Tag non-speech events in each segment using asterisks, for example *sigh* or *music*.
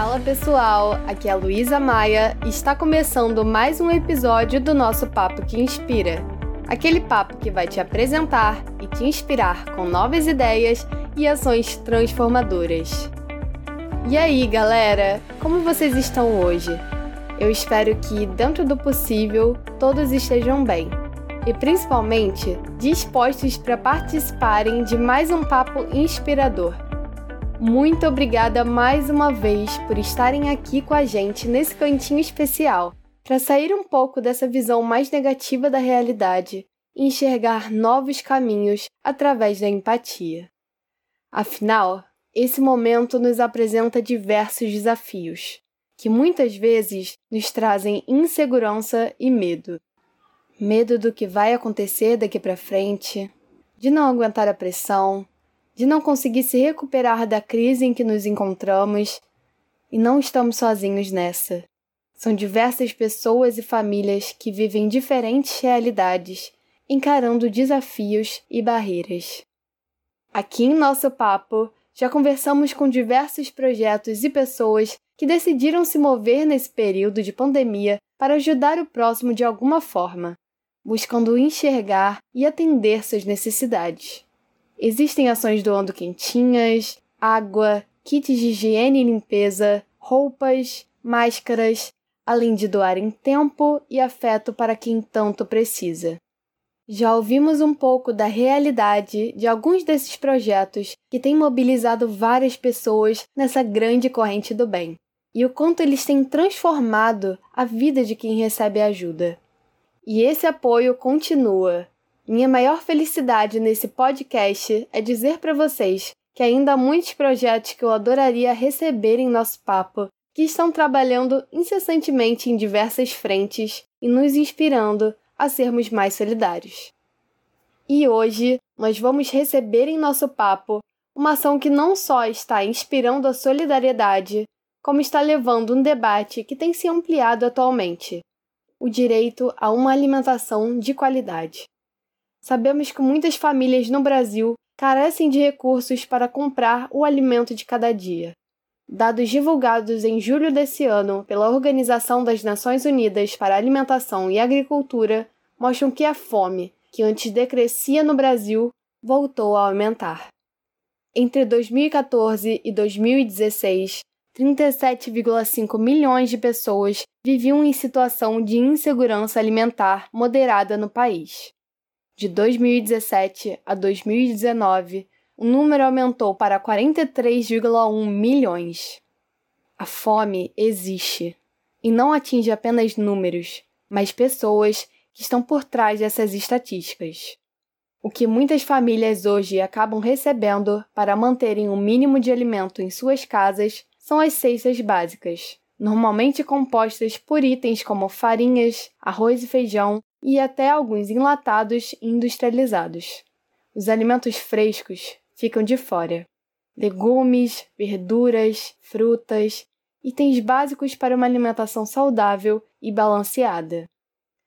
Fala pessoal, aqui é a Luísa Maia e está começando mais um episódio do nosso Papo que Inspira. Aquele papo que vai te apresentar e te inspirar com novas ideias e ações transformadoras. E aí, galera, como vocês estão hoje? Eu espero que, dentro do possível, todos estejam bem. E principalmente dispostos para participarem de mais um papo inspirador. Muito obrigada mais uma vez por estarem aqui com a gente nesse cantinho especial, para sair um pouco dessa visão mais negativa da realidade e enxergar novos caminhos através da empatia. Afinal, esse momento nos apresenta diversos desafios, que muitas vezes nos trazem insegurança e medo. Medo do que vai acontecer daqui para frente, de não aguentar a pressão, de não conseguir se recuperar da crise em que nos encontramos, e não estamos sozinhos nessa. São diversas pessoas e famílias que vivem diferentes realidades, encarando desafios e barreiras. Aqui em nosso papo, já conversamos com diversos projetos e pessoas que decidiram se mover nesse período de pandemia para ajudar o próximo de alguma forma, buscando enxergar e atender suas necessidades. Existem ações doando quentinhas, água, kits de higiene e limpeza, roupas, máscaras, além de doarem tempo e afeto para quem tanto precisa. Já ouvimos um pouco da realidade de alguns desses projetos que têm mobilizado várias pessoas nessa grande corrente do bem, e o quanto eles têm transformado a vida de quem recebe ajuda. E esse apoio continua, minha maior felicidade nesse podcast é dizer para vocês que ainda há muitos projetos que eu adoraria receber em nosso papo que estão trabalhando incessantemente em diversas frentes e nos inspirando a sermos mais solidários. E hoje nós vamos receber em nosso papo uma ação que não só está inspirando a solidariedade, como está levando um debate que tem se ampliado atualmente: o direito a uma alimentação de qualidade. Sabemos que muitas famílias no Brasil carecem de recursos para comprar o alimento de cada dia. Dados divulgados em julho desse ano pela Organização das Nações Unidas para a Alimentação e Agricultura mostram que a fome, que antes decrescia no Brasil, voltou a aumentar. Entre 2014 e 2016, 37,5 milhões de pessoas viviam em situação de insegurança alimentar moderada no país. De 2017 a 2019, o número aumentou para 43,1 milhões. A fome existe e não atinge apenas números, mas pessoas que estão por trás dessas estatísticas. O que muitas famílias hoje acabam recebendo para manterem o um mínimo de alimento em suas casas são as cestas básicas, normalmente compostas por itens como farinhas, arroz e feijão, e até alguns enlatados e industrializados. Os alimentos frescos ficam de fora. Legumes, verduras, frutas, itens básicos para uma alimentação saudável e balanceada.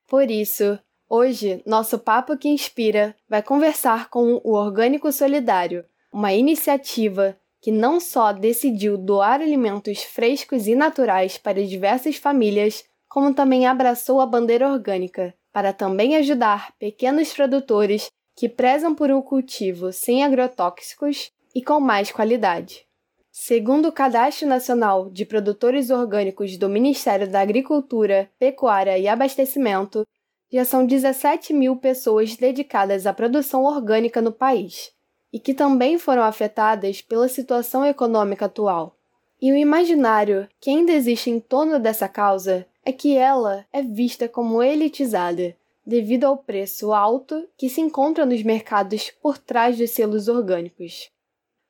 Por isso, hoje, nosso Papo que Inspira vai conversar com o Orgânico Solidário, uma iniciativa que não só decidiu doar alimentos frescos e naturais para diversas famílias, como também abraçou a bandeira orgânica, para também ajudar pequenos produtores que prezam por um cultivo sem agrotóxicos e com mais qualidade. Segundo o Cadastro Nacional de Produtores Orgânicos do Ministério da Agricultura, Pecuária e Abastecimento, já são 17 mil pessoas dedicadas à produção orgânica no país e que também foram afetadas pela situação econômica atual. E o imaginário que ainda existe em torno dessa causa é que ela é vista como elitizada, devido ao preço alto que se encontra nos mercados por trás dos selos orgânicos.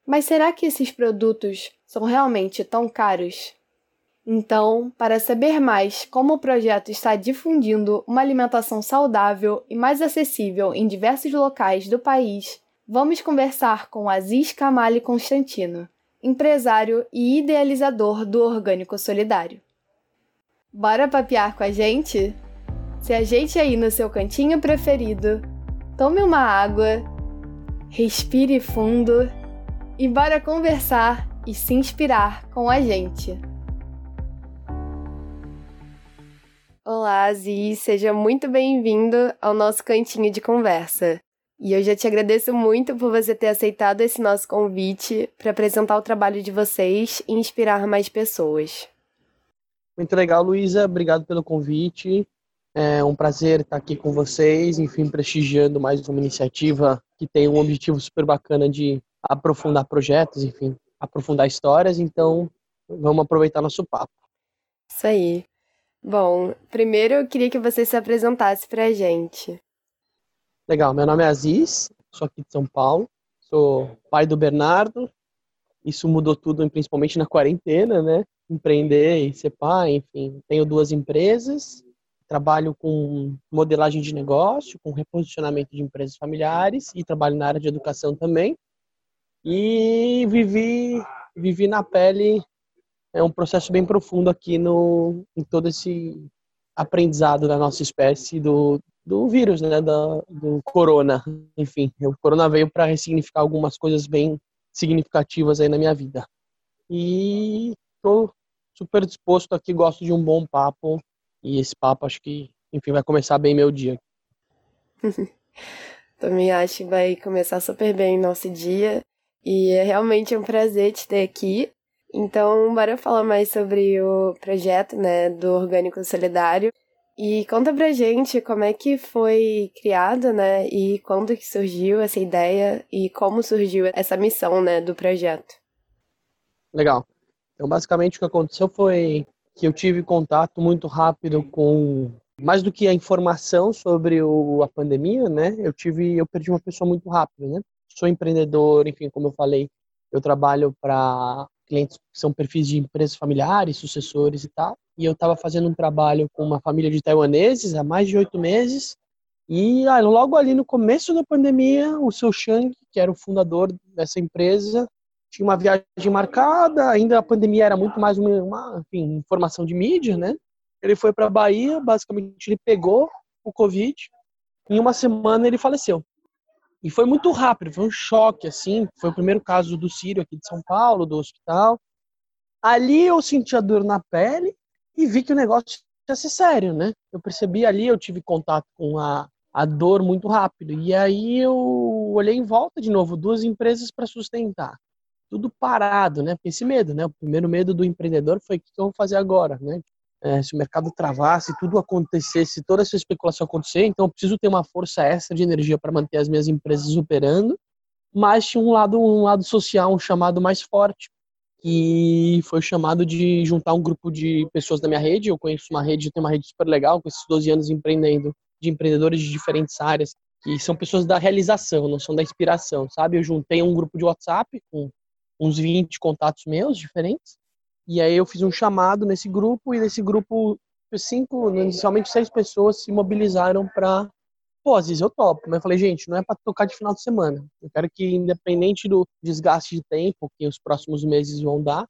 Mas será que esses produtos são realmente tão caros? Então, para saber mais como o projeto está difundindo uma alimentação saudável e mais acessível em diversos locais do país, vamos conversar com Aziz Kamali Constantino, empresário e idealizador do Orgânico Solidário. Bora papear com a gente? Se ajeite aí no seu cantinho preferido, tome uma água, respire fundo e bora conversar e se inspirar com a gente. Olá, Aziz, seja muito bem-vindo ao nosso cantinho de conversa. E eu já te agradeço muito por você ter aceitado esse nosso convite para apresentar o trabalho de vocês e inspirar mais pessoas. Muito legal, Luísa. Obrigado pelo convite. É um prazer estar aqui com vocês, enfim, prestigiando mais uma iniciativa que tem um objetivo super bacana de aprofundar projetos, enfim, aprofundar histórias. Então, vamos aproveitar nosso papo. Isso aí. Bom, primeiro eu queria que você se apresentasse para a gente. Legal, meu nome é Aziz, sou aqui de São Paulo, sou pai do Bernardo. Isso mudou tudo, principalmente na quarentena, né? Empreender e ser pai, enfim. Tenho duas empresas, trabalho com modelagem de negócio, com reposicionamento de empresas familiares e trabalho na área de educação também. E vivi, vivi na pele é um processo bem profundo aqui no, em todo esse aprendizado da nossa espécie do, do vírus, né, da, do corona. Enfim, o corona veio para ressignificar algumas coisas bem significativas aí na minha vida. E estou super disposto aqui, gosto de um bom papo e esse papo acho que, enfim, vai começar bem meu dia. *laughs* Também acho que vai começar super bem nosso dia e é realmente um prazer te ter aqui. Então, bora falar mais sobre o projeto, né, do Orgânico Solidário. E conta pra gente como é que foi criado, né, e quando que surgiu essa ideia e como surgiu essa missão, né, do projeto. Legal. Então, basicamente, o que aconteceu foi que eu tive contato muito rápido com mais do que a informação sobre o, a pandemia, né? Eu tive, eu perdi uma pessoa muito rápido, né? Sou empreendedor, enfim, como eu falei, eu trabalho para clientes que são perfis de empresas familiares, sucessores e tal. E eu estava fazendo um trabalho com uma família de taiwaneses há mais de oito meses. E ah, logo ali no começo da pandemia, o seu Shang, que era o fundador dessa empresa, tinha uma viagem marcada. Ainda a pandemia era muito mais uma, uma enfim, informação de mídia, né? Ele foi para a Bahia, basicamente ele pegou o Covid. Em uma semana ele faleceu. E foi muito rápido, foi um choque, assim. Foi o primeiro caso do Sírio aqui de São Paulo, do hospital. Ali eu senti a dor na pele e vi que o negócio ia ser sério, né? Eu percebi ali, eu tive contato com a, a dor muito rápido. E aí eu olhei em volta de novo, duas empresas para sustentar. Tudo parado, né? Esse medo, né? O primeiro medo do empreendedor foi o que eu vou fazer agora, né? é, se o mercado travar, se tudo acontecer, se toda essa especulação acontecer, então eu preciso ter uma força extra de energia para manter as minhas empresas operando, mas tinha um lado, um lado social, um chamado mais forte, que foi chamado de juntar um grupo de pessoas da minha rede, eu conheço uma rede, eu tenho uma rede super legal, com esses 12 anos empreendendo, de empreendedores de diferentes áreas, que são pessoas da realização, não são da inspiração, sabe? Eu juntei um grupo de WhatsApp com uns 20 contatos meus diferentes, e aí eu fiz um chamado nesse grupo e nesse grupo cinco, inicialmente seis pessoas se mobilizaram para pô, às vezes eu topo, mas eu falei, gente, não é para tocar de final de semana. Eu quero que independente do desgaste de tempo que os próximos meses vão dar,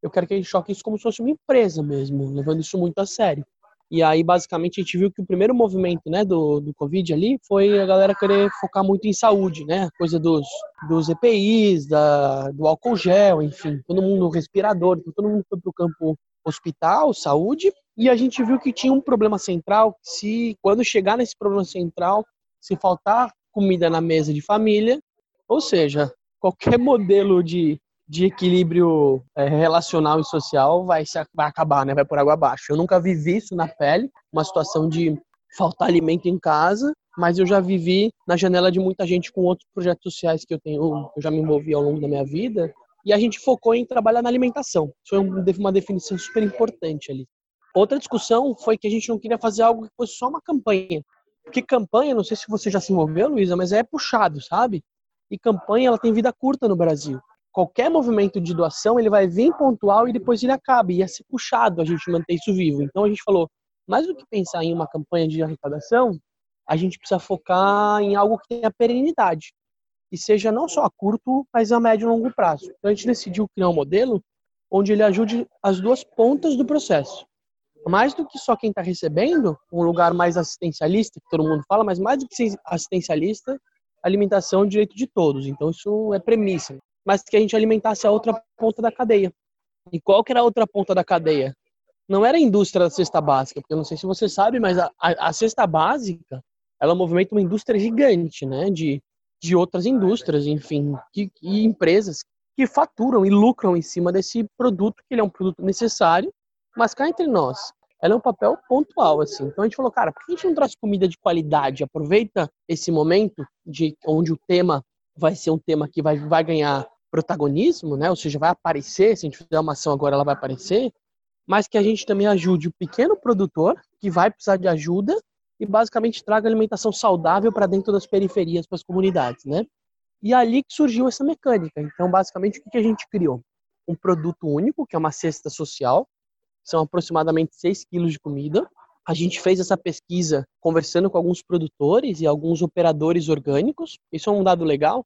eu quero que a gente choque isso como se fosse uma empresa mesmo, levando isso muito a sério. E aí, basicamente, a gente viu que o primeiro movimento né, do, do Covid ali foi a galera querer focar muito em saúde, né? Coisa dos, dos EPIs, da, do álcool gel, enfim, todo mundo respirador, então todo mundo foi para o campo hospital, saúde, e a gente viu que tinha um problema central, se quando chegar nesse problema central, se faltar comida na mesa de família, ou seja, qualquer *laughs* modelo de de equilíbrio é, relacional e social vai, se, vai acabar, né? Vai por água abaixo. Eu nunca vivi isso na pele, uma situação de faltar alimento em casa, mas eu já vivi na janela de muita gente com outros projetos sociais que eu tenho, eu já me envolvi ao longo da minha vida, e a gente focou em trabalhar na alimentação. Isso foi uma definição super importante ali. Outra discussão foi que a gente não queria fazer algo que fosse só uma campanha. Porque campanha, não sei se você já se envolveu, Luísa, mas é puxado, sabe? E campanha, ela tem vida curta no Brasil qualquer movimento de doação ele vai vir pontual e depois ele acaba. E ia ser puxado a gente manter isso vivo. Então a gente falou, mais do que pensar em uma campanha de arrecadação, a gente precisa focar em algo que tenha perenidade. E seja não só a curto, mas a médio e longo prazo. Então a gente decidiu criar um modelo onde ele ajude as duas pontas do processo. Mais do que só quem está recebendo, um lugar mais assistencialista, que todo mundo fala, mas mais do que assistencialista, alimentação é direito de todos. Então isso é premissa mas que a gente alimentasse a outra ponta da cadeia. E qual que era a outra ponta da cadeia? não era a indústria da cesta básica, porque eu não sei se você sabe, mas a, a, a cesta básica, ela movimenta uma indústria gigante, né, de, de outras indústrias, enfim, que, e empresas que faturam e lucram em cima desse produto, que ele é um produto necessário, mas cá entre nós, ela é um papel pontual, assim. Então a gente falou, cara, por que a gente não traz comida de qualidade? Aproveita esse momento de onde o tema vai ser um tema que vai, vai ganhar protagonismo, né? Ou seja, vai aparecer, se a gente fizer uma ação agora, ela vai aparecer, mas que a gente também ajude o pequeno produtor que vai precisar de ajuda e basicamente traga alimentação saudável para dentro das periferias, para as comunidades, né? E é ali que surgiu essa mecânica. Então, basicamente, o que a gente criou? Um produto único, que é uma cesta social, são aproximadamente 6 quilos de comida. A gente fez essa pesquisa conversando com alguns produtores e alguns operadores orgânicos. Isso é um dado legal.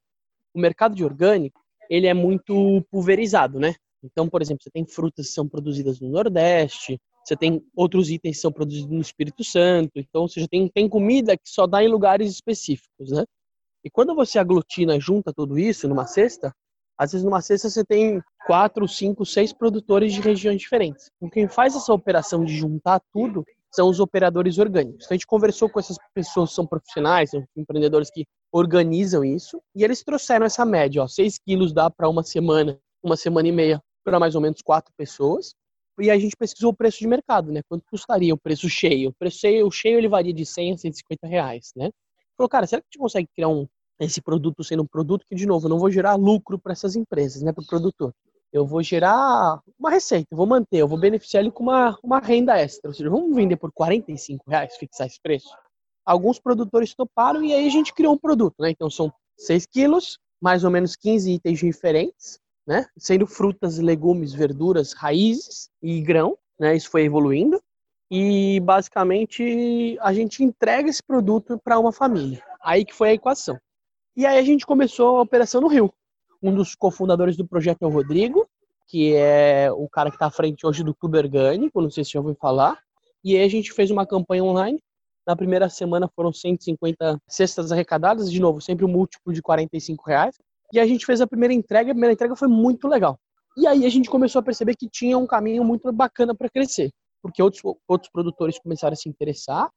O mercado de orgânico, ele é muito pulverizado, né? Então, por exemplo, você tem frutas que são produzidas no Nordeste, você tem outros itens que são produzidos no Espírito Santo. Então, você já tem, tem comida que só dá em lugares específicos, né? E quando você aglutina, junta tudo isso numa cesta, às vezes numa cesta você tem quatro, cinco, seis produtores de regiões diferentes. Então, quem faz essa operação de juntar tudo são os operadores orgânicos. Então, a gente conversou com essas pessoas que são profissionais, são empreendedores que organizam isso, e eles trouxeram essa média, ó, 6 quilos dá para uma semana, uma semana e meia, para mais ou menos quatro pessoas. E a gente pesquisou o preço de mercado, né? Quanto custaria o preço cheio? O preço cheio, o cheio ele varia de 100 a 150 reais, né? Falou, cara, será que a gente consegue criar um, esse produto sendo um produto que, de novo, não vou gerar lucro para essas empresas, né? Para o produtor. Eu vou gerar uma receita, vou manter, eu vou beneficiar ele com uma, uma renda extra. Ou seja, vamos vender por 45 reais, fixar esse preço? Alguns produtores toparam e aí a gente criou um produto, né? Então são 6 quilos, mais ou menos 15 itens diferentes, né? Sendo frutas, legumes, verduras, raízes e grão, né? Isso foi evoluindo. E basicamente a gente entrega esse produto para uma família. Aí que foi a equação. E aí a gente começou a operação no Rio. Um dos cofundadores do projeto é o Rodrigo, que é o cara que está à frente hoje do Clube Orgânico, não sei se já ouviu falar. E aí a gente fez uma campanha online na primeira semana foram 150 cestas arrecadadas, de novo, sempre um múltiplo de 45 reais. E a gente fez a primeira entrega, a primeira entrega foi muito legal. E aí a gente começou a perceber que tinha um caminho muito bacana para crescer, porque outros, outros produtores começaram a se interessar,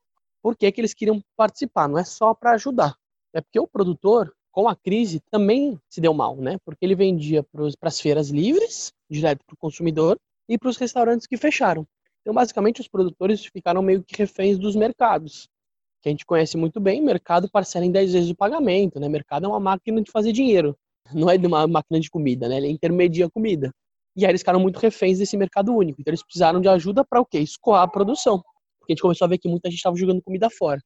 porque que eles queriam participar, não é só para ajudar. É porque o produtor, com a crise, também se deu mal, né? Porque ele vendia para as feiras livres, direto para o consumidor, e para os restaurantes que fecharam. Então, basicamente, os produtores ficaram meio que reféns dos mercados, que a gente conhece muito bem. Mercado parcela em 10 vezes o pagamento, né? Mercado é uma máquina de fazer dinheiro, não é uma máquina de comida, né? Ele intermedia a comida. E aí eles ficaram muito reféns desse mercado único. Então, eles precisaram de ajuda para o quê? Escoar a produção. Porque a gente começou a ver que muita gente estava jogando comida fora.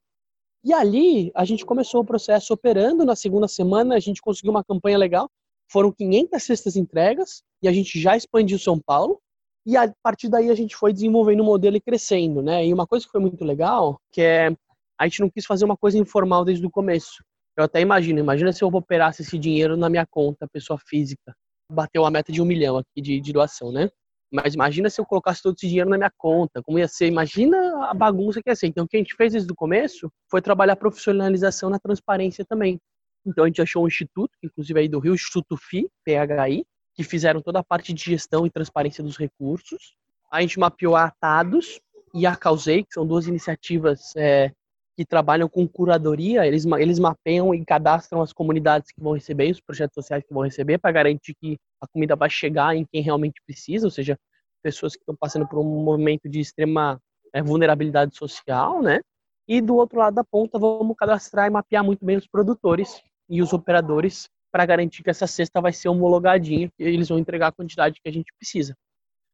E ali, a gente começou o processo operando. Na segunda semana, a gente conseguiu uma campanha legal. Foram 500 cestas entregas e a gente já expandiu São Paulo. E a partir daí a gente foi desenvolvendo o modelo e crescendo, né? E uma coisa que foi muito legal, que é a gente não quis fazer uma coisa informal desde o começo. Eu até imagino, imagina se eu operasse esse dinheiro na minha conta, pessoa física, bateu a meta de um milhão aqui de, de doação, né? Mas imagina se eu colocasse todo esse dinheiro na minha conta, como ia ser? Imagina a bagunça que ia ser. Então, o que a gente fez desde o começo foi trabalhar a profissionalização na transparência também. Então, a gente achou um instituto, inclusive aí do Rio, Instituto FI, PHI, que fizeram toda a parte de gestão e transparência dos recursos. A gente mapeou a Atados e a Causei, que são duas iniciativas é, que trabalham com curadoria. Eles, eles mapeiam e cadastram as comunidades que vão receber, os projetos sociais que vão receber, para garantir que a comida vai chegar em quem realmente precisa, ou seja, pessoas que estão passando por um momento de extrema é, vulnerabilidade social, né? E do outro lado da ponta, vamos cadastrar e mapear muito bem os produtores e os operadores para garantir que essa cesta vai ser homologadinha e eles vão entregar a quantidade que a gente precisa.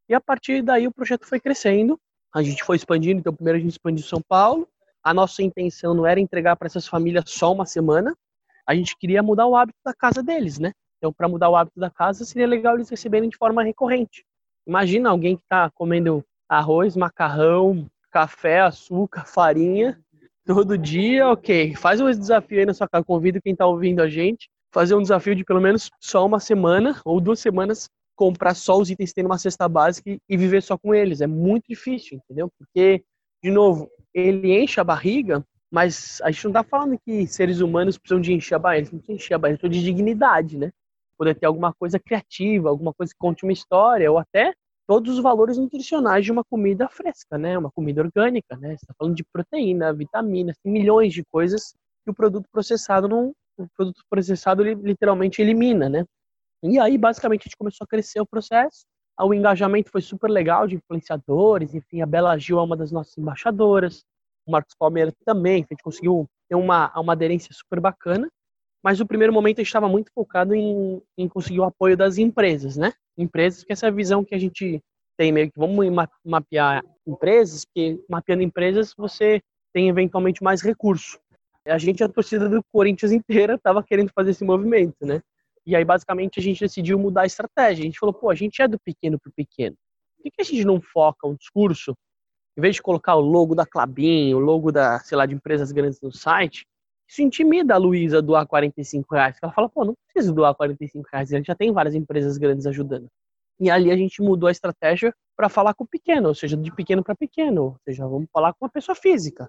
E a partir daí o projeto foi crescendo, a gente foi expandindo, então primeiro a gente expandiu São Paulo, a nossa intenção não era entregar para essas famílias só uma semana, a gente queria mudar o hábito da casa deles, né? Então, para mudar o hábito da casa, seria legal eles receberem de forma recorrente. Imagina alguém que está comendo arroz, macarrão, café, açúcar, farinha, todo dia, ok. Faz um desafio aí na sua casa, convido quem está ouvindo a gente fazer um desafio de pelo menos só uma semana ou duas semanas comprar só os itens que tem numa cesta básica e viver só com eles. É muito difícil, entendeu? Porque, de novo, ele enche a barriga, mas a gente não está falando que seres humanos precisam de encher a barriga, eles não precisam encher a barriga, precisam de dignidade, né? Poder ter alguma coisa criativa, alguma coisa que conte uma história, ou até todos os valores nutricionais de uma comida fresca, né? Uma comida orgânica, né? Você está falando de proteína, vitaminas, milhões de coisas que o produto processado não, o produto processado literalmente elimina, né? E aí, basicamente, a gente começou a crescer o processo. O engajamento foi super legal de influenciadores, enfim, a Bela Gil é uma das nossas embaixadoras, o Marcos Palmeira também, a gente conseguiu ter uma, uma aderência super bacana. Mas no primeiro momento a gente estava muito focado em, em conseguir o apoio das empresas, né? Empresas, que essa é a visão que a gente tem meio que vamos mapear empresas, porque mapeando empresas você tem eventualmente mais recurso. A gente, a torcida do Corinthians inteira, estava querendo fazer esse movimento, né? E aí, basicamente, a gente decidiu mudar a estratégia. A gente falou, pô, a gente é do pequeno para o pequeno. Por que, que a gente não foca o discurso, em vez de colocar o logo da Clabin, o logo da, sei lá, de empresas grandes no site, isso intimida a Luísa doar 45 reais. Ela fala, pô, não preciso doar 45 reais, a gente já tem várias empresas grandes ajudando. E ali a gente mudou a estratégia para falar com o pequeno, ou seja, de pequeno para pequeno, ou seja, vamos falar com uma pessoa física.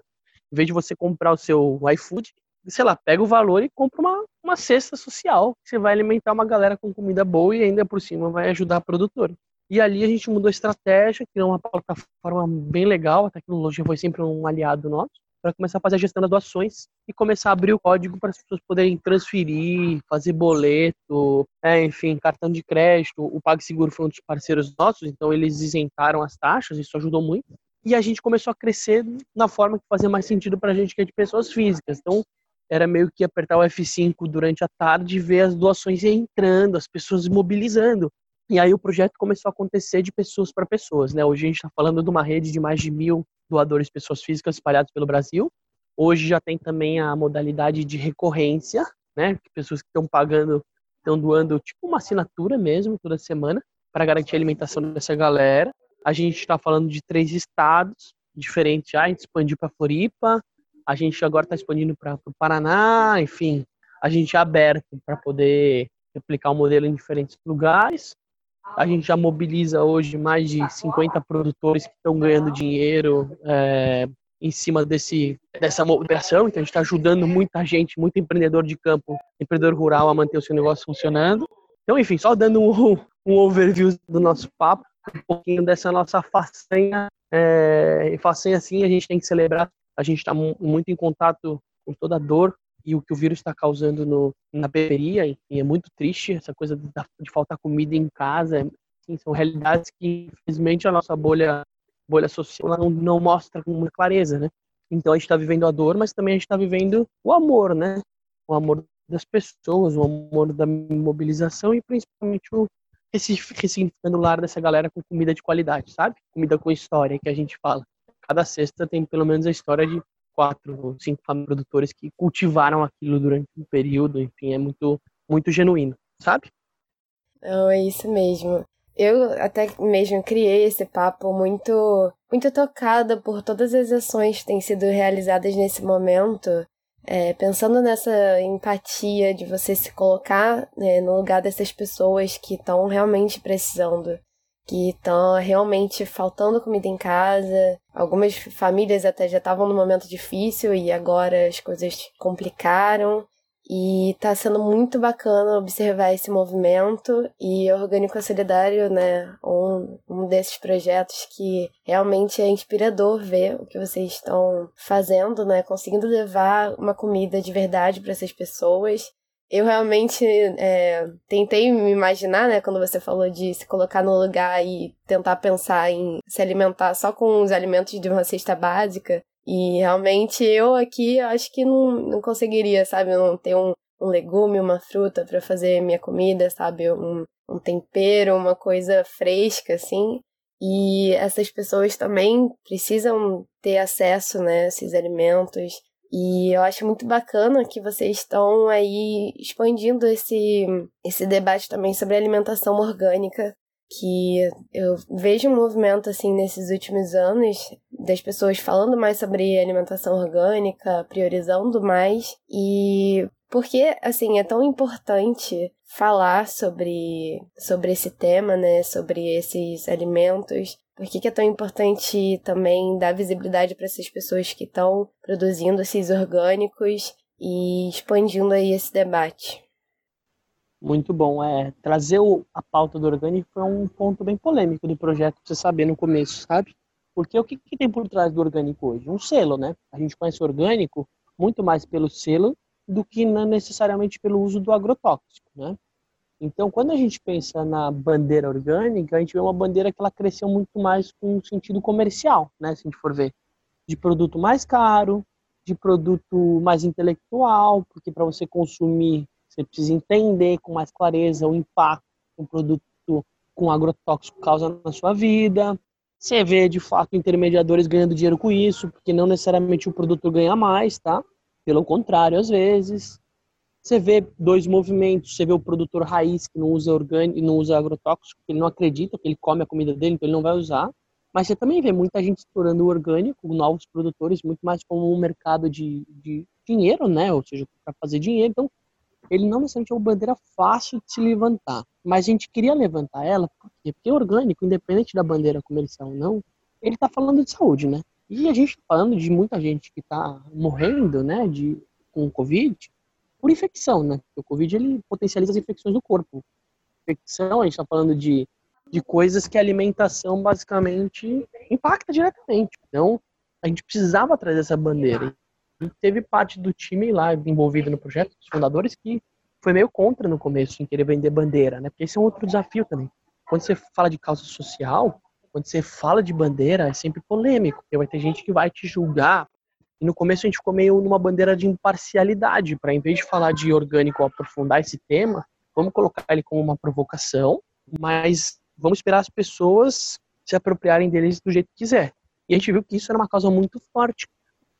Em vez de você comprar o seu iFood, sei lá, pega o valor e compra uma, uma cesta social, você vai alimentar uma galera com comida boa e ainda por cima vai ajudar a produtora. E ali a gente mudou a estratégia, criou uma plataforma bem legal, a tecnologia foi sempre um aliado nosso para começar a fazer a gestão das doações e começar a abrir o código para as pessoas poderem transferir, fazer boleto, é, enfim, cartão de crédito. O PagSeguro foi um dos parceiros nossos, então eles isentaram as taxas, isso ajudou muito. E a gente começou a crescer na forma que fazia mais sentido para a gente, que é de pessoas físicas. Então, era meio que apertar o F5 durante a tarde e ver as doações entrando, as pessoas mobilizando. E aí o projeto começou a acontecer de pessoas para pessoas, né? Hoje a gente está falando de uma rede de mais de mil doadores pessoas físicas espalhados pelo Brasil. Hoje já tem também a modalidade de recorrência, né? Pessoas que estão pagando, estão doando tipo uma assinatura mesmo toda semana para garantir a alimentação dessa galera. A gente está falando de três estados diferentes já, a gente expandiu para Floripa, a gente agora está expandindo para o Paraná, enfim, a gente é aberto para poder replicar o modelo em diferentes lugares. A gente já mobiliza hoje mais de 50 produtores que estão ganhando dinheiro é, em cima desse, dessa operação. Então, a gente está ajudando muita gente, muito empreendedor de campo, empreendedor rural a manter o seu negócio funcionando. Então, enfim, só dando um, um overview do nosso papo, um pouquinho dessa nossa façanha. É, façanha, assim, a gente tem que celebrar. A gente está muito em contato com toda a dor e o que o vírus está causando no, na periferia, enfim, é muito triste essa coisa de, de faltar comida em casa. Assim, são realidades que, infelizmente, a nossa bolha, bolha social não, não mostra com muita clareza, né? Então a gente está vivendo a dor, mas também a gente está vivendo o amor, né? O amor das pessoas, o amor da mobilização e principalmente o ressignificando o lar dessa galera com comida de qualidade, sabe? Comida com história que a gente fala. Cada cesta tem pelo menos a história de quatro ou cinco produtores que cultivaram aquilo durante um período, enfim, é muito, muito genuíno, sabe? Não, é isso mesmo. Eu até mesmo criei esse papo muito, muito tocada por todas as ações que têm sido realizadas nesse momento, é, pensando nessa empatia de você se colocar né, no lugar dessas pessoas que estão realmente precisando que estão realmente faltando comida em casa. Algumas famílias até já estavam num momento difícil e agora as coisas complicaram. E tá sendo muito bacana observar esse movimento e Orgânico Solidário, né, um, um desses projetos que realmente é inspirador ver o que vocês estão fazendo, né, conseguindo levar uma comida de verdade para essas pessoas eu realmente é, tentei me imaginar, né, quando você falou de se colocar no lugar e tentar pensar em se alimentar só com os alimentos de uma cesta básica. E realmente eu aqui acho que não, não conseguiria, sabe, não ter um, um legume, uma fruta para fazer minha comida, sabe, um, um tempero, uma coisa fresca, assim. E essas pessoas também precisam ter acesso, né, a esses alimentos e eu acho muito bacana que vocês estão aí expandindo esse, esse debate também sobre alimentação orgânica, que eu vejo um movimento assim nesses últimos anos das pessoas falando mais sobre alimentação orgânica, priorizando mais. E porque assim é tão importante falar sobre sobre esse tema, né, sobre esses alimentos, por que, que é tão importante também dar visibilidade para essas pessoas que estão produzindo esses orgânicos e expandindo aí esse debate? Muito bom. É, trazer o, a pauta do orgânico foi um ponto bem polêmico do projeto, você saber no começo, sabe? Porque o que, que tem por trás do orgânico hoje? Um selo, né? A gente conhece o orgânico muito mais pelo selo do que necessariamente pelo uso do agrotóxico, né? Então, quando a gente pensa na bandeira orgânica, a gente vê uma bandeira que ela cresceu muito mais com um sentido comercial, né? Se a gente for ver, de produto mais caro, de produto mais intelectual, porque para você consumir você precisa entender com mais clareza o impacto que um produto com agrotóxico causa na sua vida. Você vê, de fato, intermediadores ganhando dinheiro com isso, porque não necessariamente o produto ganha mais, tá? Pelo contrário, às vezes. Você vê dois movimentos, você vê o produtor raiz que não usa orgânico, não usa agrotóxico, que ele não acredita que ele come a comida dele, então ele não vai usar. Mas você também vê muita gente explorando o orgânico, novos produtores, muito mais como um mercado de, de dinheiro, né? Ou seja, para fazer dinheiro. Então, ele não necessariamente é uma bandeira fácil de se levantar. Mas a gente queria levantar ela, por quê? Porque orgânico, independente da bandeira comercial ou não, ele está falando de saúde, né? E a gente está falando de muita gente que está morrendo, né, de, com Covid, por infecção, né? O Covid, ele potencializa as infecções do corpo. Infecção, a gente está falando de, de coisas que a alimentação, basicamente, impacta diretamente. Então, a gente precisava trazer essa bandeira. E teve parte do time lá envolvido no projeto, os fundadores, que foi meio contra no começo, em querer vender bandeira, né? Porque esse é um outro desafio também. Quando você fala de causa social, quando você fala de bandeira, é sempre polêmico, porque vai ter gente que vai te julgar. E no começo a gente ficou meio numa bandeira de imparcialidade, para em vez de falar de orgânico aprofundar esse tema, vamos colocar ele como uma provocação, mas vamos esperar as pessoas se apropriarem deles do jeito que quiser. E a gente viu que isso era uma causa muito forte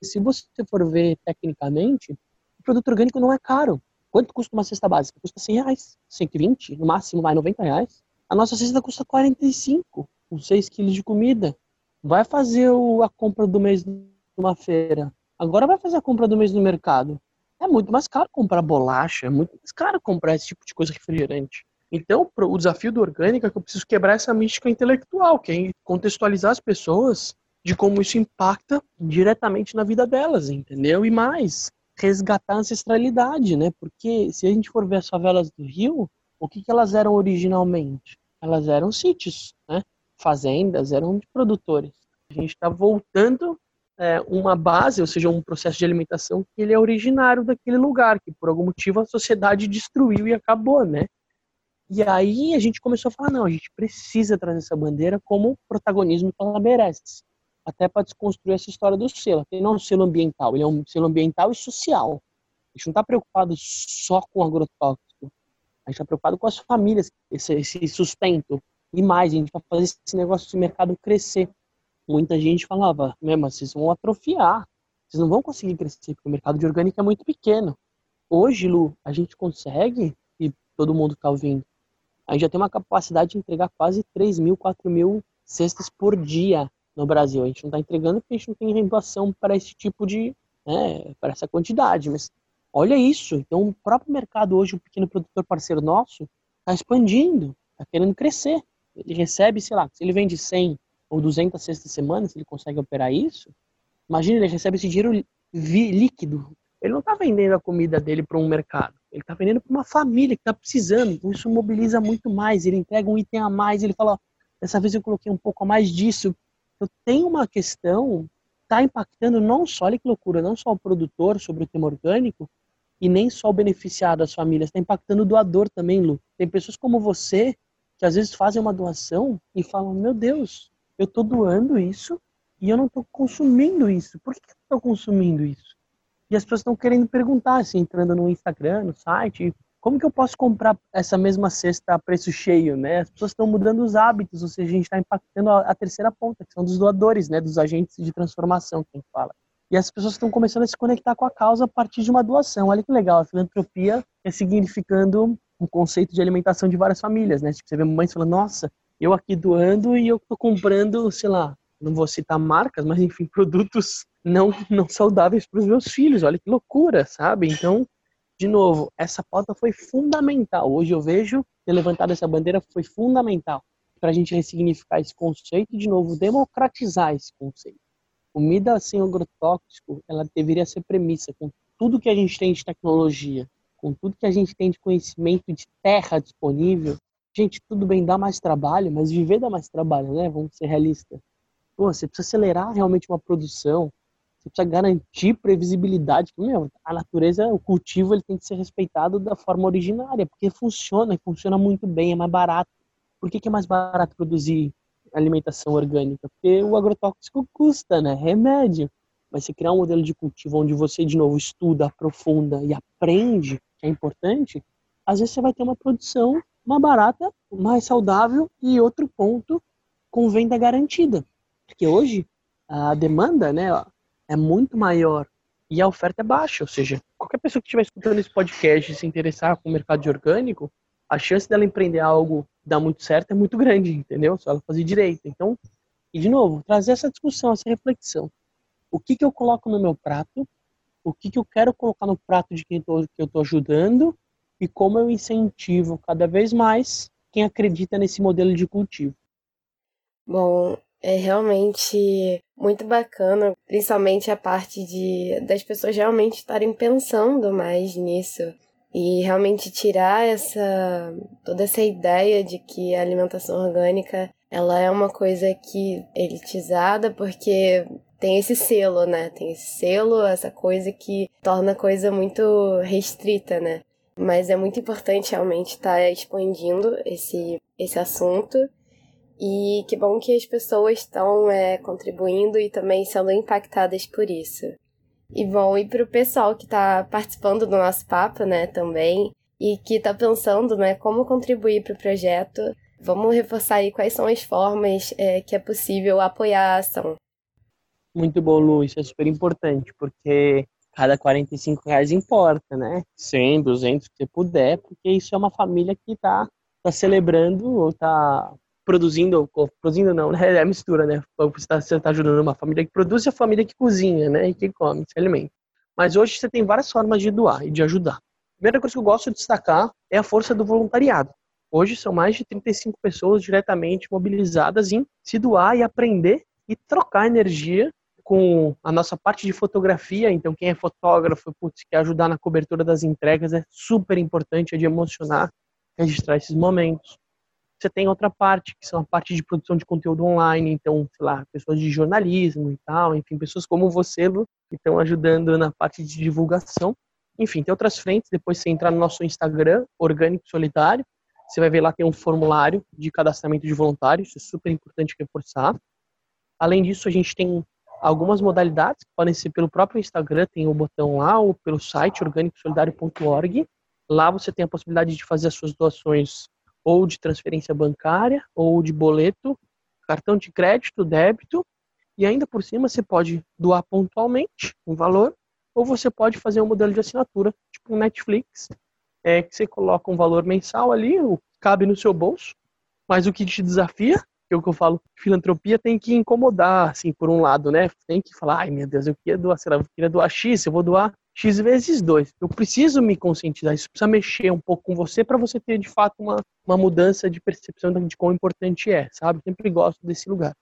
se você for ver tecnicamente, o produto orgânico não é caro. Quanto custa uma cesta básica? Custa 100 reais, 120, no máximo vai 90 reais. A nossa cesta custa 45, com 6 quilos de comida. Vai fazer a compra do mês numa feira. Agora vai fazer a compra do mês no mercado. É muito mais caro comprar bolacha, é muito mais caro comprar esse tipo de coisa refrigerante. Então, o desafio do orgânico é que eu preciso quebrar essa mística intelectual, que é contextualizar as pessoas de como isso impacta diretamente na vida delas, entendeu? E mais, resgatar a ancestralidade, né? Porque se a gente for ver as favelas do Rio, o que, que elas eram originalmente? Elas eram sítios, né? Fazendas, eram de produtores. A gente está voltando é, uma base, ou seja, um processo de alimentação que ele é originário daquele lugar, que por algum motivo a sociedade destruiu e acabou, né? E aí a gente começou a falar, não, a gente precisa trazer essa bandeira como protagonismo que ela merece até para desconstruir essa história do selo. Ele não é um selo ambiental, ele é um selo ambiental e social. A gente não está preocupado só com o agrotóxico. A gente está preocupado com as famílias, esse, esse sustento. E mais, a gente vai fazer esse negócio de mercado crescer. Muita gente falava, mesmo, vocês vão atrofiar. Vocês não vão conseguir crescer, porque o mercado de orgânico é muito pequeno. Hoje, Lu, a gente consegue, e todo mundo está ouvindo, a gente já tem uma capacidade de entregar quase 3 mil, 4 mil cestas por dia no Brasil. A gente não está entregando porque a gente não tem renovação para esse tipo de, né, para essa quantidade. Mas olha isso. Então, o próprio mercado hoje, o pequeno produtor parceiro nosso, está expandindo, está querendo crescer. Ele recebe, sei lá, se ele vende 100 ou 200 cestas semana, se ele consegue operar isso, imagina, ele recebe esse dinheiro líquido. Ele não está vendendo a comida dele para um mercado. Ele está vendendo para uma família que está precisando. Então, isso mobiliza muito mais. Ele entrega um item a mais. Ele fala: dessa vez eu coloquei um pouco a mais disso então, tem uma questão, está impactando não só, olha que loucura, não só o produtor sobre o tema orgânico, e nem só o beneficiado, as famílias, está impactando o doador também, Lu. Tem pessoas como você que às vezes fazem uma doação e falam: Meu Deus, eu estou doando isso e eu não estou consumindo isso. Por que eu estou consumindo isso? E as pessoas estão querendo perguntar, assim, entrando no Instagram, no site, como que eu posso comprar essa mesma cesta a preço cheio, né? As pessoas estão mudando os hábitos, ou seja, a gente está impactando a, terceira ponta, que são dos doadores, né? Dos agentes de transformação, que a gente fala. E as pessoas estão começando a se conectar com a causa a partir de uma doação. Olha que legal, a filantropia é significando um conceito de alimentação de várias famílias, né? Tipo, você vê mães falando, nossa, eu aqui doando e eu tô comprando, sei lá, não vou citar marcas, mas enfim, *laughs* produtos não, não saudáveis para os meus filhos. Olha que loucura, sabe? Então, de novo, essa pauta foi fundamental. Hoje eu vejo ter levantado essa bandeira foi fundamental para a gente ressignificar esse conceito e, de novo, democratizar esse conceito. Comida sem agrotóxico, ela deveria ser premissa com tudo que a gente tem de tecnologia, com tudo que a gente tem de conhecimento de terra disponível, gente, tudo bem, dá mais trabalho, mas viver dá mais trabalho, né? Vamos ser realistas. Pô, você precisa acelerar realmente uma produção, você precisa garantir previsibilidade. Meu, a natureza, o cultivo, ele tem que ser respeitado da forma originária, porque funciona, funciona muito bem, é mais barato. Por que, que é mais barato produzir alimentação orgânica? Porque o agrotóxico custa, né? Remédio. Mas se criar um modelo de cultivo onde você, de novo, estuda, aprofunda e aprende, que é importante, às vezes você vai ter uma produção mais barata, mais saudável e outro ponto, com venda garantida. Porque hoje a demanda né, é muito maior e a oferta é baixa. Ou seja, qualquer pessoa que estiver escutando esse podcast e se interessar com o mercado de orgânico, a chance dela empreender algo dar muito certo é muito grande, entendeu? Só ela fazer direito. Então, e de novo, trazer essa discussão, essa reflexão. O que, que eu coloco no meu prato? O que, que eu quero colocar no prato de quem tô, que eu estou ajudando? E como eu incentivo cada vez mais quem acredita nesse modelo de cultivo? Bom, é realmente muito bacana, principalmente a parte de das pessoas realmente estarem pensando mais nisso e realmente tirar essa toda essa ideia de que a alimentação orgânica ela é uma coisa que elitizada porque tem esse selo, né? Tem esse selo, essa coisa que torna a coisa muito restrita, né? Mas é muito importante realmente estar tá expandindo esse, esse assunto. E que bom que as pessoas estão é, contribuindo e também sendo impactadas por isso. E bom, e para o pessoal que está participando do nosso papo, né, também, e que está pensando, né, como contribuir para o projeto, vamos reforçar aí quais são as formas é, que é possível apoiar a ação. Muito bom, Lu, isso é super importante, porque cada 45 reais importa, né? 100, 200, que você puder, porque isso é uma família que está tá celebrando ou está produzindo, ou, produzindo não, né? É mistura, né? Você está tá ajudando uma família que produz e a família que cozinha, né? E que come, se alimenta. Mas hoje você tem várias formas de doar e de ajudar. A primeira coisa que eu gosto de destacar é a força do voluntariado. Hoje são mais de 35 pessoas diretamente mobilizadas em se doar e aprender e trocar energia com a nossa parte de fotografia, então quem é fotógrafo, putz, quer ajudar na cobertura das entregas, é super importante, é de emocionar, registrar esses momentos. Você tem outra parte, que são a parte de produção de conteúdo online, então, sei lá, pessoas de jornalismo e tal, enfim, pessoas como você, Lu, que estão ajudando na parte de divulgação. Enfim, tem outras frentes, depois você entrar no nosso Instagram, Orgânico Solidário, você vai ver lá tem um formulário de cadastramento de voluntários, isso é super importante reforçar. Além disso, a gente tem algumas modalidades que podem ser pelo próprio Instagram, tem o botão lá, ou pelo site orgânicosolidario.org. Lá você tem a possibilidade de fazer as suas doações ou de transferência bancária, ou de boleto, cartão de crédito, débito, e ainda por cima você pode doar pontualmente um valor, ou você pode fazer um modelo de assinatura, tipo um Netflix, é que você coloca um valor mensal ali, cabe no seu bolso, mas o que te desafia que que eu falo, filantropia tem que incomodar, assim, por um lado, né? Tem que falar, ai meu Deus, eu queria doar, sei lá, eu queria doar X, eu vou doar X vezes dois. Eu preciso me conscientizar, isso precisa mexer um pouco com você para você ter de fato uma, uma mudança de percepção de quão importante é, sabe? Sempre gosto desse lugar.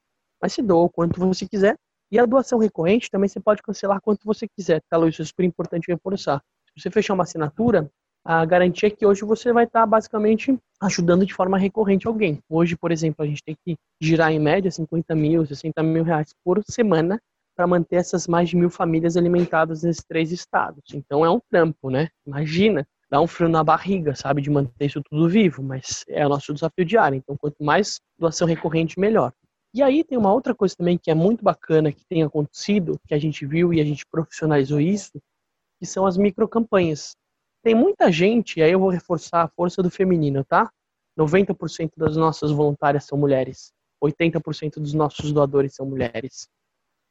Mas se doa o quanto você quiser. E a doação recorrente também você pode cancelar quanto você quiser, tá, Luiz? Isso é super importante reforçar. Se você fechar uma assinatura, a garantia é que hoje você vai estar basicamente ajudando de forma recorrente alguém. Hoje, por exemplo, a gente tem que girar em média 50 mil, 60 mil reais por semana para manter essas mais de mil famílias alimentadas nesses três estados. Então é um trampo, né? Imagina, dá um frio na barriga, sabe, de manter isso tudo vivo, mas é o nosso desafio diário. Então, quanto mais doação recorrente, melhor. E aí tem uma outra coisa também que é muito bacana que tem acontecido, que a gente viu e a gente profissionalizou isso, que são as microcampanhas. Tem muita gente, e aí eu vou reforçar a força do feminino, tá? 90% das nossas voluntárias são mulheres. 80% dos nossos doadores são mulheres.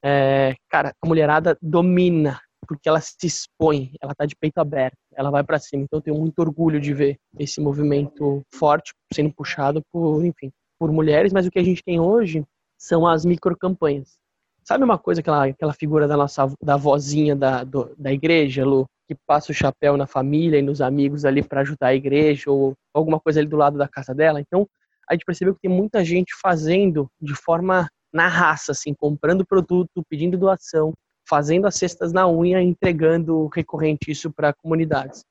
É, cara, a mulherada domina, porque ela se expõe, ela tá de peito aberto, ela vai para cima. Então eu tenho muito orgulho de ver esse movimento forte sendo puxado por, enfim, por mulheres, mas o que a gente tem hoje são as microcampanhas. Sabe uma coisa, aquela, aquela figura da nossa da vozinha da, do, da igreja, Lu? Que passa o chapéu na família e nos amigos ali para ajudar a igreja ou alguma coisa ali do lado da casa dela. Então, a gente percebeu que tem muita gente fazendo de forma na raça, assim, comprando produto, pedindo doação, fazendo as cestas na unha, entregando recorrente isso para comunidades.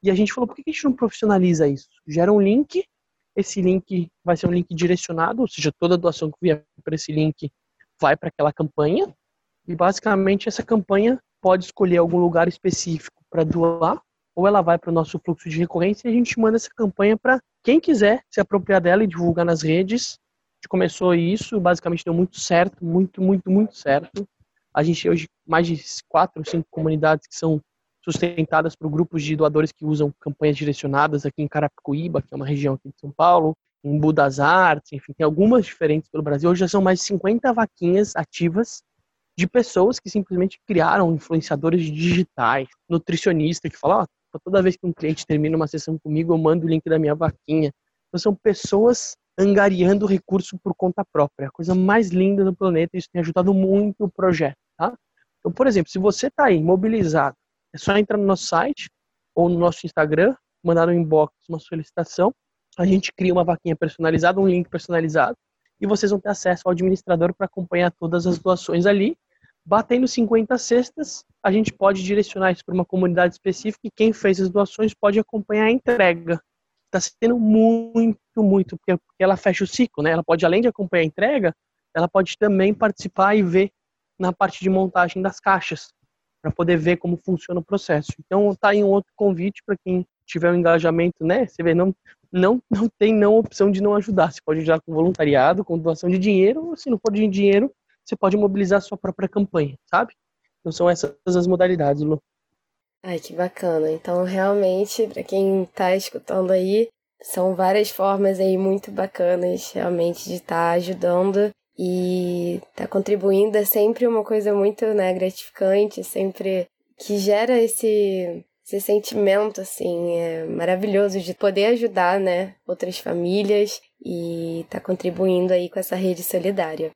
E a gente falou, por que a gente não profissionaliza isso? Gera um link, esse link vai ser um link direcionado, ou seja, toda doação que vier para esse link vai para aquela campanha. E basicamente essa campanha pode escolher algum lugar específico para doar, ou ela vai para o nosso fluxo de recorrência e a gente manda essa campanha para quem quiser se apropriar dela e divulgar nas redes. A gente começou isso, basicamente deu muito certo, muito, muito, muito certo. A gente hoje mais de quatro, cinco comunidades que são sustentadas por grupos de doadores que usam campanhas direcionadas aqui em Carapicuíba, que é uma região aqui de São Paulo, em Budas Artes, enfim, tem algumas diferentes pelo Brasil. Hoje já são mais de 50 vaquinhas ativas de pessoas que simplesmente criaram influenciadores digitais, nutricionista que fala, oh, toda vez que um cliente termina uma sessão comigo, eu mando o link da minha vaquinha. Então são pessoas angariando recurso por conta própria, a coisa mais linda do planeta, isso tem ajudado muito o projeto, tá? Então, por exemplo, se você está aí mobilizado é só entrar no nosso site ou no nosso Instagram, mandar no inbox uma solicitação. A gente cria uma vaquinha personalizada, um link personalizado, e vocês vão ter acesso ao administrador para acompanhar todas as doações ali. Batendo 50 cestas, a gente pode direcionar isso para uma comunidade específica e quem fez as doações pode acompanhar a entrega. Está sendo muito, muito, porque ela fecha o ciclo, né? Ela pode, além de acompanhar a entrega, ela pode também participar e ver na parte de montagem das caixas para poder ver como funciona o processo. Então tá aí um outro convite para quem tiver um engajamento, né? Você vê, não, não, não tem não opção de não ajudar. Você pode ajudar com voluntariado, com doação de dinheiro, ou se não for de dinheiro, você pode mobilizar a sua própria campanha, sabe? Então são essas as modalidades, Lu. Ai, que bacana. Então, realmente, para quem está escutando aí, são várias formas aí muito bacanas, realmente, de estar tá ajudando e tá contribuindo é sempre uma coisa muito né, gratificante, sempre que gera esse, esse sentimento assim é maravilhoso de poder ajudar né, outras famílias e tá contribuindo aí com essa rede solidária.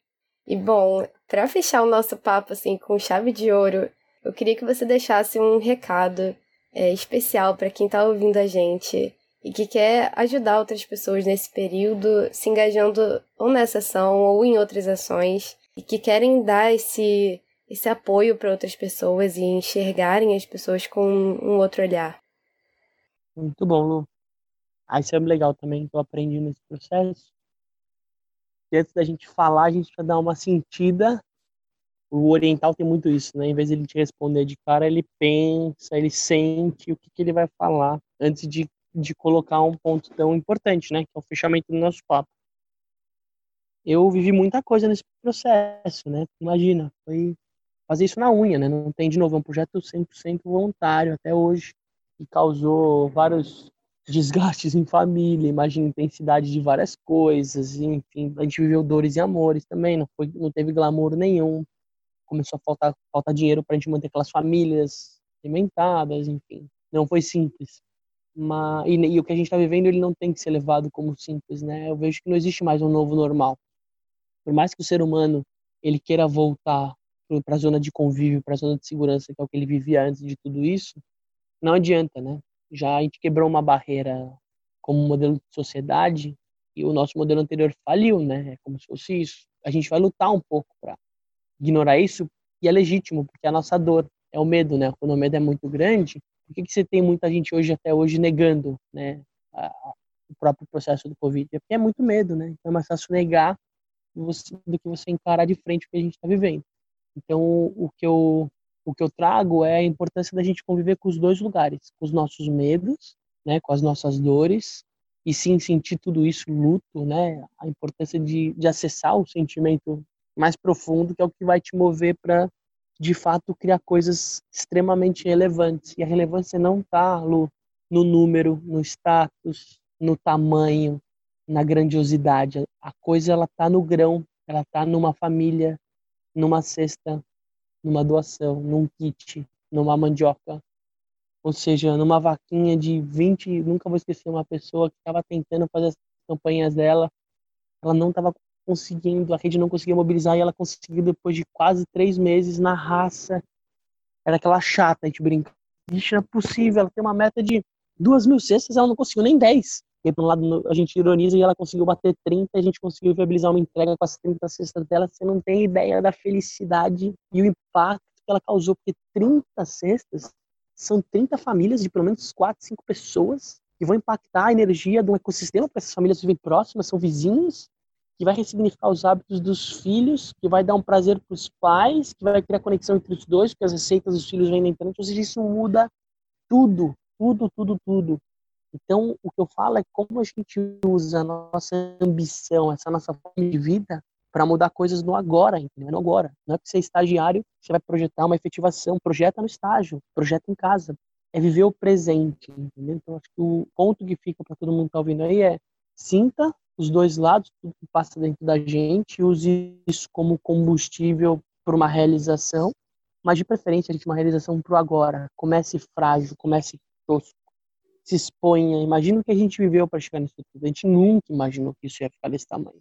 E bom, para fechar o nosso papo assim com chave de ouro, eu queria que você deixasse um recado é, especial para quem está ouvindo a gente e que quer ajudar outras pessoas nesse período, se engajando ou nessa ação ou em outras ações, e que querem dar esse, esse apoio para outras pessoas e enxergarem as pessoas com um outro olhar. Muito bom, Lu. Ah, isso é legal também que eu aprendi nesse processo. E antes da gente falar, a gente vai dar uma sentida. O oriental tem muito isso, né? Em vez de ele te responder de cara, ele pensa, ele sente o que, que ele vai falar antes de de colocar um ponto tão importante, né, que é o fechamento do nosso papo. Eu vivi muita coisa nesse processo, né? Imagina, foi fazer isso na unha, né? Não tem de novo é um projeto 100% voluntário até hoje e causou vários desgastes em família, imagina intensidade de várias coisas, enfim, a gente viveu dores e amores também, não foi, não teve glamour nenhum. Começou a faltar, faltar dinheiro para a gente manter aquelas famílias alimentadas, enfim. Não foi simples. Mas, e, e, o que a gente está vivendo ele não tem que ser levado como simples, né? Eu vejo que não existe mais um novo normal. Por mais que o ser humano ele queira voltar para a zona de convívio, para a zona de segurança, que é o que ele vivia antes de tudo isso, não adianta, né? Já a gente quebrou uma barreira como modelo de sociedade e o nosso modelo anterior faliu, né? É como se fosse isso. A gente vai lutar um pouco para ignorar isso e é legítimo, porque é a nossa dor é o medo, né? Quando o medo é muito grande, por que, que você tem muita gente hoje, até hoje, negando né, a, o próprio processo do Covid? É porque é muito medo, né? Então é mais fácil negar do que você encarar de frente o que a gente está vivendo. Então, o que, eu, o que eu trago é a importância da gente conviver com os dois lugares, com os nossos medos, né, com as nossas dores, e sim sentir tudo isso, luto, né, a importância de, de acessar o sentimento mais profundo, que é o que vai te mover para de fato criar coisas extremamente relevantes. E a relevância não está no número, no status, no tamanho, na grandiosidade. A coisa ela está no grão, ela está numa família, numa cesta, numa doação, num kit, numa mandioca. Ou seja, numa vaquinha de 20, nunca vou esquecer uma pessoa que estava tentando fazer as campanhas dela, ela não estava conseguindo, a rede não conseguia mobilizar e ela conseguiu depois de quase três meses na raça. Era aquela chata, a gente brinca. Vixe, não é possível, ela tem uma meta de duas mil cestas, ela não conseguiu nem dez. E por um lado a gente ironiza e ela conseguiu bater 30, a gente conseguiu viabilizar uma entrega com as 30 cestas dela. Você não tem ideia da felicidade e o impacto que ela causou, porque 30 cestas são 30 famílias de pelo menos 4, 5 pessoas que vão impactar a energia um ecossistema, porque essas famílias vivem próximas, são vizinhos, que vai ressignificar os hábitos dos filhos, que vai dar um prazer para os pais, que vai criar conexão entre os dois, porque as receitas dos filhos vêm da internet, ou seja, isso muda tudo, tudo, tudo, tudo. Então, o que eu falo é como a gente usa a nossa ambição, essa nossa forma de vida, para mudar coisas no agora, entendeu? No agora. Não é porque você é estagiário, você vai projetar uma efetivação, projeta no estágio, projeta em casa. É viver o presente, entendeu? Então, acho que o ponto que fica para todo mundo que tá ouvindo aí é sinta os dois lados, tudo que passa dentro da gente, use isso como combustível para uma realização, mas de preferência, a gente uma realização para o agora. Comece frágil, comece tosco, se exponha. Imagina o que a gente viveu para chegar nisso tudo. A gente nunca imaginou que isso ia ficar desse tamanho.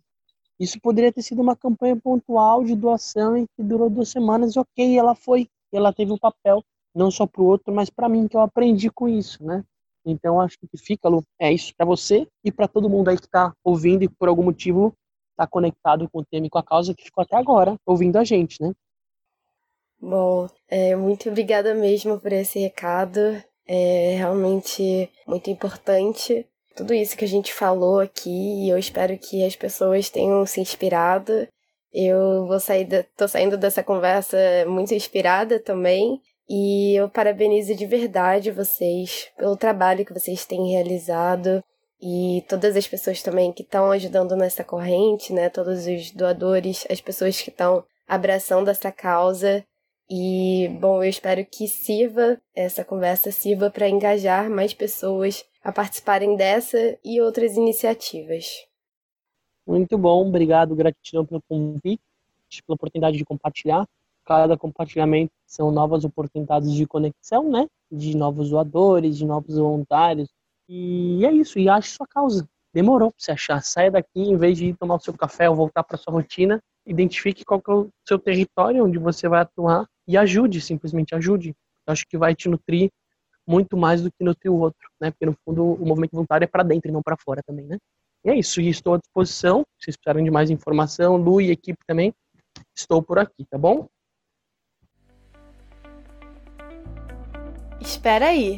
Isso poderia ter sido uma campanha pontual de doação e que durou duas semanas, ok, ela foi, ela teve um papel, não só para o outro, mas para mim, que eu aprendi com isso, né? Então, acho que fica, Lu, é isso para você e para todo mundo aí que está ouvindo e por algum motivo está conectado com o tema e com a causa que ficou até agora ouvindo a gente, né? Bom, é, muito obrigada mesmo por esse recado. É realmente muito importante tudo isso que a gente falou aqui e eu espero que as pessoas tenham se inspirado. Eu vou sair, da, tô saindo dessa conversa muito inspirada também e eu parabenizo de verdade vocês pelo trabalho que vocês têm realizado e todas as pessoas também que estão ajudando nessa corrente, né? Todos os doadores, as pessoas que estão abraçando essa causa. E, bom, eu espero que sirva, essa conversa sirva para engajar mais pessoas a participarem dessa e outras iniciativas. Muito bom, obrigado, gratidão pelo convite, pela oportunidade de compartilhar cada compartilhamento são novas oportunidades de conexão, né? De novos doadores, de novos voluntários. E é isso, e ache sua causa. Demorou para você achar. Saia daqui, em vez de ir tomar o seu café ou voltar para sua rotina, identifique qual é o seu território onde você vai atuar e ajude, simplesmente ajude. Eu acho que vai te nutrir muito mais do que nutrir o outro, né? Porque no fundo o movimento voluntário é para dentro e não para fora também, né? E é isso, e estou à disposição. Se vocês precisarem de mais informação, Lu e equipe também, estou por aqui, tá bom? Espera aí!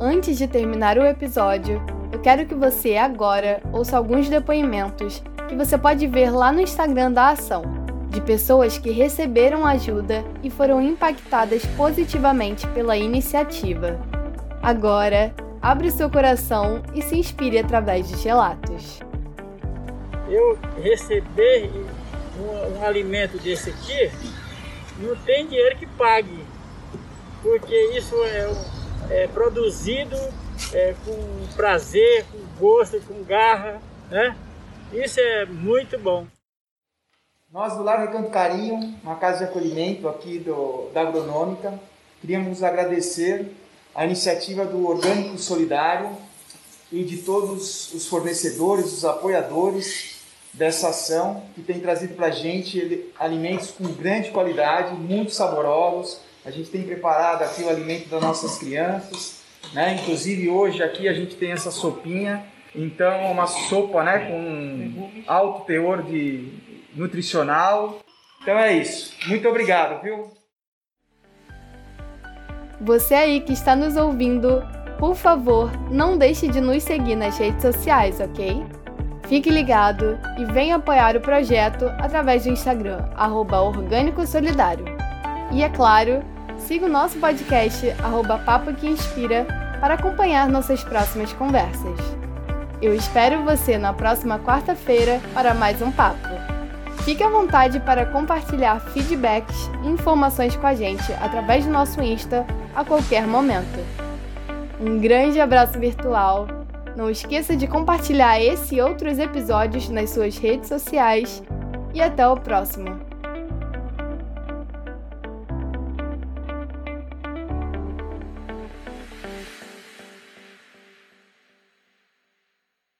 Antes de terminar o episódio, eu quero que você agora ouça alguns depoimentos que você pode ver lá no Instagram da ação, de pessoas que receberam ajuda e foram impactadas positivamente pela iniciativa. Agora, abre seu coração e se inspire através de relatos. Eu receber um, um alimento desse aqui, não tem dinheiro que pague porque isso é, é produzido é, com prazer, com gosto, com garra, né? Isso é muito bom. Nós do Lar Recanto Carinho, uma casa de acolhimento aqui do, da Agronômica, queríamos agradecer a iniciativa do Orgânico Solidário e de todos os fornecedores, os apoiadores dessa ação, que tem trazido para a gente alimentos com grande qualidade, muito saborosos, a gente tem preparado aqui o alimento das nossas crianças, né? Inclusive hoje aqui a gente tem essa sopinha, então uma sopa, né, com alto teor de nutricional. Então é isso. Muito obrigado, viu? Você aí que está nos ouvindo, por favor, não deixe de nos seguir nas redes sociais, ok? Fique ligado e venha apoiar o projeto através do Instagram, arroba Orgânico Solidário. E é claro, Siga o nosso podcast, arroba Papo que Inspira, para acompanhar nossas próximas conversas. Eu espero você na próxima quarta-feira para mais um papo. Fique à vontade para compartilhar feedbacks e informações com a gente através do nosso Insta a qualquer momento. Um grande abraço virtual. Não esqueça de compartilhar esse e outros episódios nas suas redes sociais. E até o próximo!